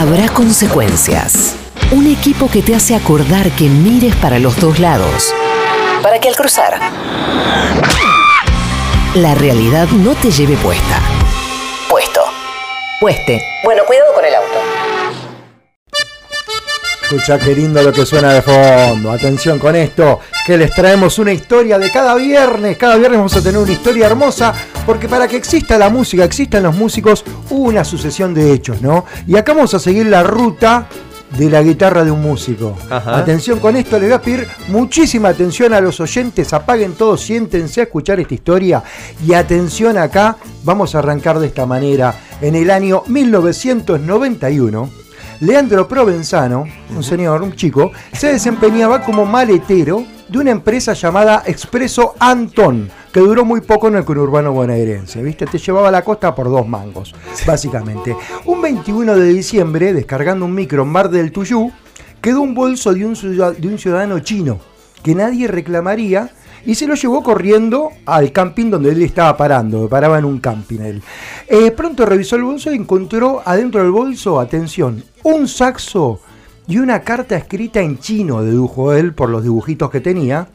Habrá consecuencias. Un equipo que te hace acordar que mires para los dos lados. Para que al cruzar, la realidad no te lleve puesta. Puesto. Pueste. Bueno, cuidado con el auto. Escucha qué lindo lo que suena de fondo. Atención con esto, que les traemos una historia de cada viernes. Cada viernes vamos a tener una historia hermosa, porque para que exista la música, existan los músicos, hubo una sucesión de hechos, ¿no? Y acá vamos a seguir la ruta de la guitarra de un músico. Ajá. Atención con esto, les voy a pedir muchísima atención a los oyentes, apaguen todos, siéntense a escuchar esta historia y atención acá, vamos a arrancar de esta manera. En el año 1991, Leandro Provenzano, un señor, un chico, se desempeñaba como maletero de una empresa llamada Expreso Antón, que duró muy poco en el conurbano bonaerense, ¿viste? Te llevaba a la costa por dos mangos, básicamente. Un 21 de diciembre, descargando un micro en Mar del Tuyú, quedó un bolso de un, ciudad- de un ciudadano chino, que nadie reclamaría, y se lo llevó corriendo al camping donde él estaba parando, paraba en un camping él. Eh, pronto revisó el bolso y encontró adentro del bolso, atención, un saxo y una carta escrita en chino, dedujo él por los dibujitos que tenía.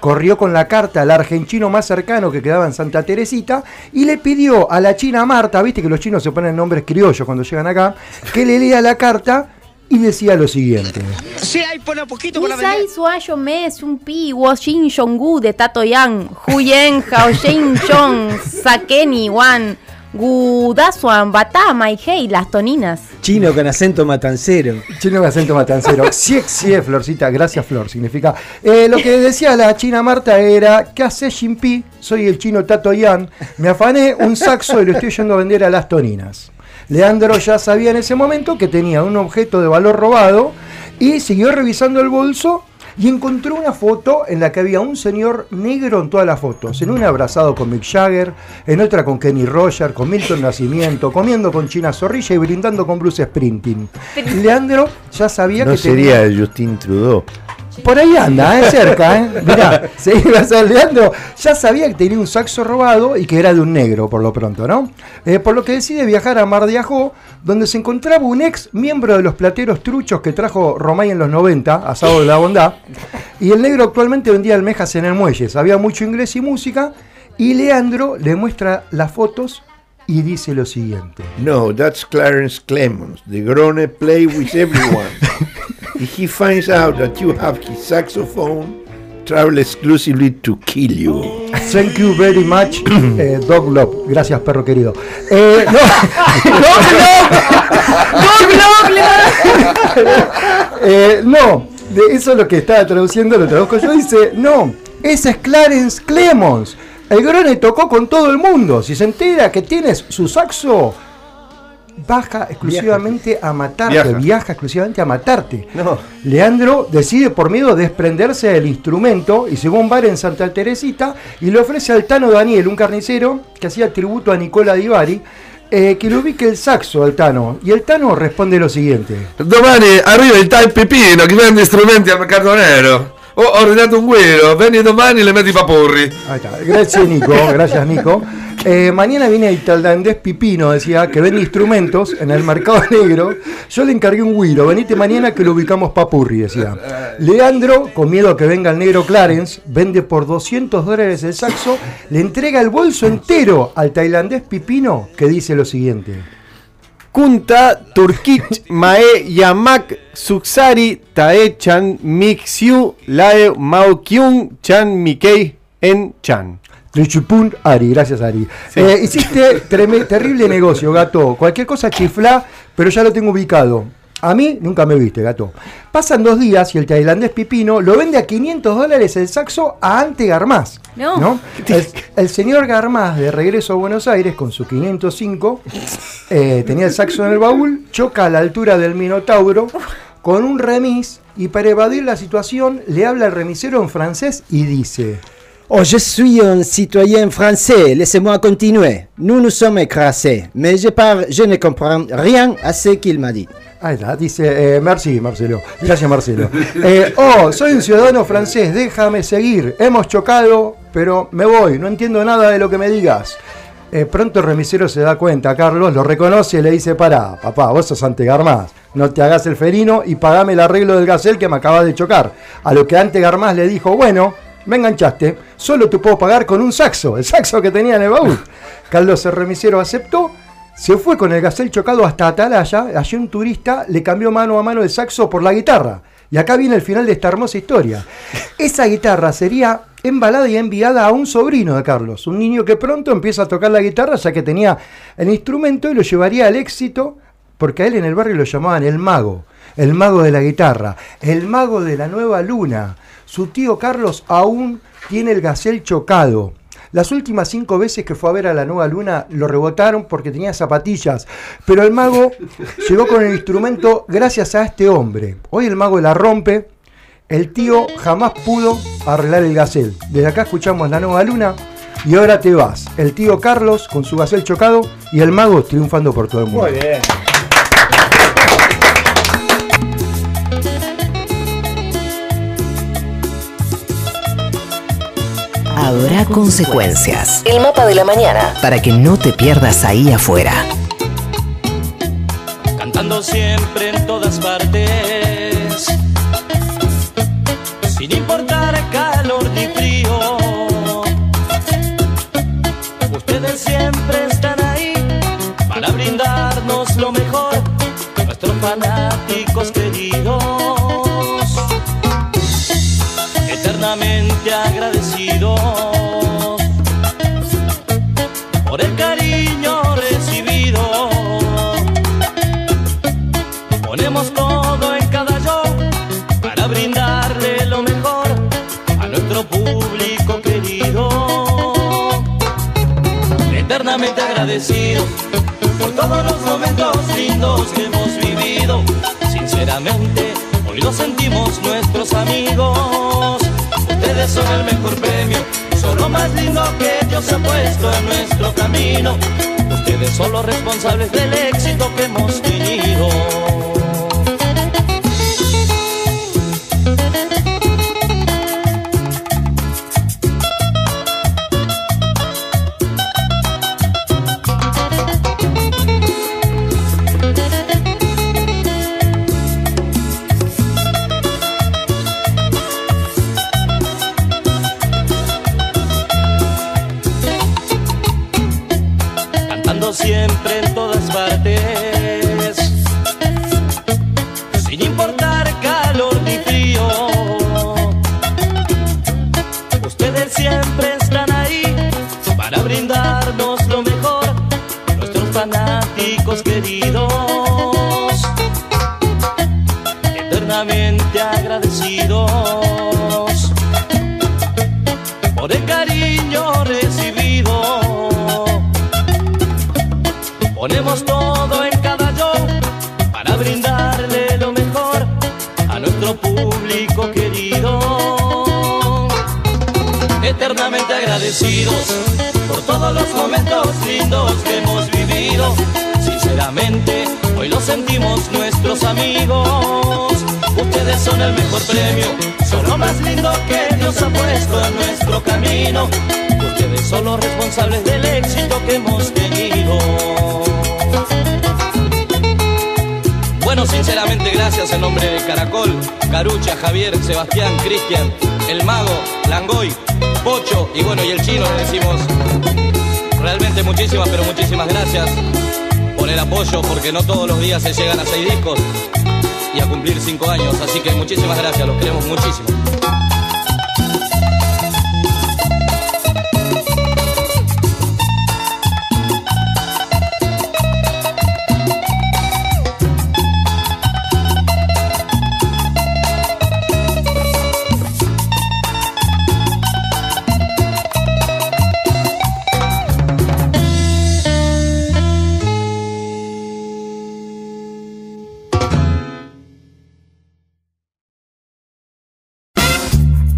Corrió con la carta al argentino más cercano que quedaba en Santa Teresita y le pidió a la china Marta, viste que los chinos se ponen nombres criollos cuando llegan acá, que le lea la carta y decía lo siguiente. Sí, ahí pone un poquito por la Nisai Suayo Mes, un pi, Wo Shin Shongu de Tato Yang, Huyen Hao Shin Chong, Sakeni Wan, Gudasuan, Batama y Hei, las toninas. Chino con acento matancero. Chino con acento matancero. Sí, sí, Florcita, gracias Flor, significa. Eh, lo que decía la china Marta era, ¿qué hace Jimpi? Soy el chino Tato Yan. Me afané un saxo y lo estoy yendo a vender a las toninas. Leandro ya sabía en ese momento que tenía un objeto de valor robado y siguió revisando el bolso y encontró una foto en la que había un señor negro en todas las fotos. En una abrazado con Mick Jagger, en otra con Kenny Roger, con Milton Nacimiento, comiendo con China Zorrilla y brindando con Bruce Sprinting. Leandro ya sabía No que sería tenía... Justin Trudeau. Por ahí anda, ¿eh? cerca, ¿eh? Mirá, se iba Leandro. Ya sabía que tenía un saxo robado y que era de un negro, por lo pronto, ¿no? Eh, por lo que decide viajar a Mar de Ajó, donde se encontraba un ex miembro de los plateros truchos que trajo Romay en los 90, asado de la bondad. Y el negro actualmente vendía almejas en el muelle. Sabía mucho inglés y música. Y Leandro le muestra las fotos y dice lo siguiente. No, that's Clarence Clemons. The Grone play with everyone. if he finds out that you have his saxophone, travel exclusively to kill you. Thank you very much, eh, Dog Love. Gracias, perro querido. Eh, no, Dog Love. Eh, no, de eso es lo que estaba traduciendo, lo traduzco yo. Dice, no, ese es Clarence Clemons. El Grone tocó con todo el mundo. Si se entera que tienes su saxo, baja exclusivamente a matarte. Viaja. Viaja exclusivamente a matarte. No. Leandro decide por miedo desprenderse del instrumento y se va a un bar en Santa Teresita y le ofrece al Tano Daniel, un carnicero que hacía tributo a Nicola Di Bari, eh, que le ubique el saxo al Tano. Y el Tano responde lo siguiente. Domani arriva il tal Pipino che vende strumenti al mercato nero. Ho ordinato un guero, vieni domani e le metti i papurri. Ahí está. Gracias Nico, gracias Nico. Eh, mañana viene el tailandés Pipino, decía, que vende instrumentos en el mercado negro. Yo le encargué un güiro, venite mañana que lo ubicamos papurri, decía. Leandro, con miedo a que venga el negro Clarence, vende por 200 dólares el saxo, le entrega el bolso entero al tailandés Pipino, que dice lo siguiente. Kunta, Turkich, Mae, Yamak, Suksari, Tae Chan, Mixiu, Lae, Mao Kyung, Chan, Mikei, En Chan. Trichupun Ari, gracias Ari. Eh, hiciste treme- terrible negocio, gato. Cualquier cosa chifla, pero ya lo tengo ubicado. A mí nunca me viste, gato. Pasan dos días y el tailandés Pipino lo vende a 500 dólares el saxo a Ante Garmaz. No. El, el señor Garmaz, de regreso a Buenos Aires con su 505, eh, tenía el saxo en el baúl, choca a la altura del Minotauro con un remis y para evadir la situación le habla al remisero en francés y dice... Oh, je suis un citoyen français, laissez-moi continuer. Nous nous sommes écrasés, mais je, parle, je ne comprends rien à ce qu'il m'a dit. Ahí está, dice, eh, merci Marcelo, gracias Marcelo. Eh, oh, soy un ciudadano francés, déjame seguir. Hemos chocado, pero me voy, no entiendo nada de lo que me digas. Eh, pronto el remisero se da cuenta, Carlos, lo reconoce y le dice, pará, papá, vos sos Antegarmás, no te hagas el ferino y pagame el arreglo del gasel que me acabas de chocar. A lo que Antegarmás le dijo, bueno, me enganchaste, solo te puedo pagar con un saxo, el saxo que tenía en el baúl. Carlos el remisero aceptó, se fue con el gasel chocado hasta Atalaya, allí un turista le cambió mano a mano el saxo por la guitarra. Y acá viene el final de esta hermosa historia. Esa guitarra sería embalada y enviada a un sobrino de Carlos, un niño que pronto empieza a tocar la guitarra ya que tenía el instrumento y lo llevaría al éxito, porque a él en el barrio lo llamaban el mago, el mago de la guitarra, el mago de la nueva luna. Su tío Carlos aún tiene el gasel chocado. Las últimas cinco veces que fue a ver a la nueva luna lo rebotaron porque tenía zapatillas, pero el mago llegó con el instrumento gracias a este hombre. Hoy el mago la rompe, el tío jamás pudo arreglar el gasel. Desde acá escuchamos la nueva luna y ahora te vas. El tío Carlos con su gasel chocado y el mago triunfando por todo el mundo. Muy bien. Habrá consecuencias. El mapa de la mañana. Para que no te pierdas ahí afuera. cantando siempre en todas partes, sin importar calor ni frío. Ustedes siempre están ahí para brindarnos lo mejor, nuestros fanáticos queridos, eternamente agradecidos por el cariño recibido. Ponemos todo en cada show para brindarle lo mejor a nuestro público querido. Eternamente agradecidos por todos los momentos lindos que hemos vivido. Sinceramente, hoy lo sentimos nuestros amigos. Ustedes son el mejor premio, son lo más lindo que Dios ha puesto en nuestro camino. Ustedes son los responsables del éxito que hemos tenido. Siempre en todas partes, sin importar calor ni frío. Ustedes siempre están ahí para brindarnos lo mejor, nuestros fanáticos queridos, eternamente agradecidos brindarle lo mejor a nuestro público querido. Eternamente agradecidos por todos los momentos lindos que hemos vivido. Sinceramente, hoy lo sentimos nuestros amigos. Ustedes son el mejor premio, son lo más lindo que Dios ha puesto en nuestro camino. Ustedes son los responsables del éxito que hemos tenido. Bueno, sinceramente, gracias en nombre de Caracol, Carucha, Javier, Sebastián, Cristian, El Mago, Langoy, Pocho y bueno, y el chino le decimos realmente muchísimas, pero muchísimas gracias por el apoyo, porque no todos los días se llegan a seis discos y a cumplir cinco años. Así que muchísimas gracias, los queremos muchísimo.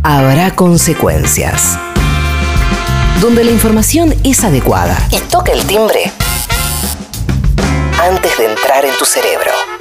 Habrá consecuencias. Donde la información es adecuada y toca el timbre antes de entrar en tu cerebro.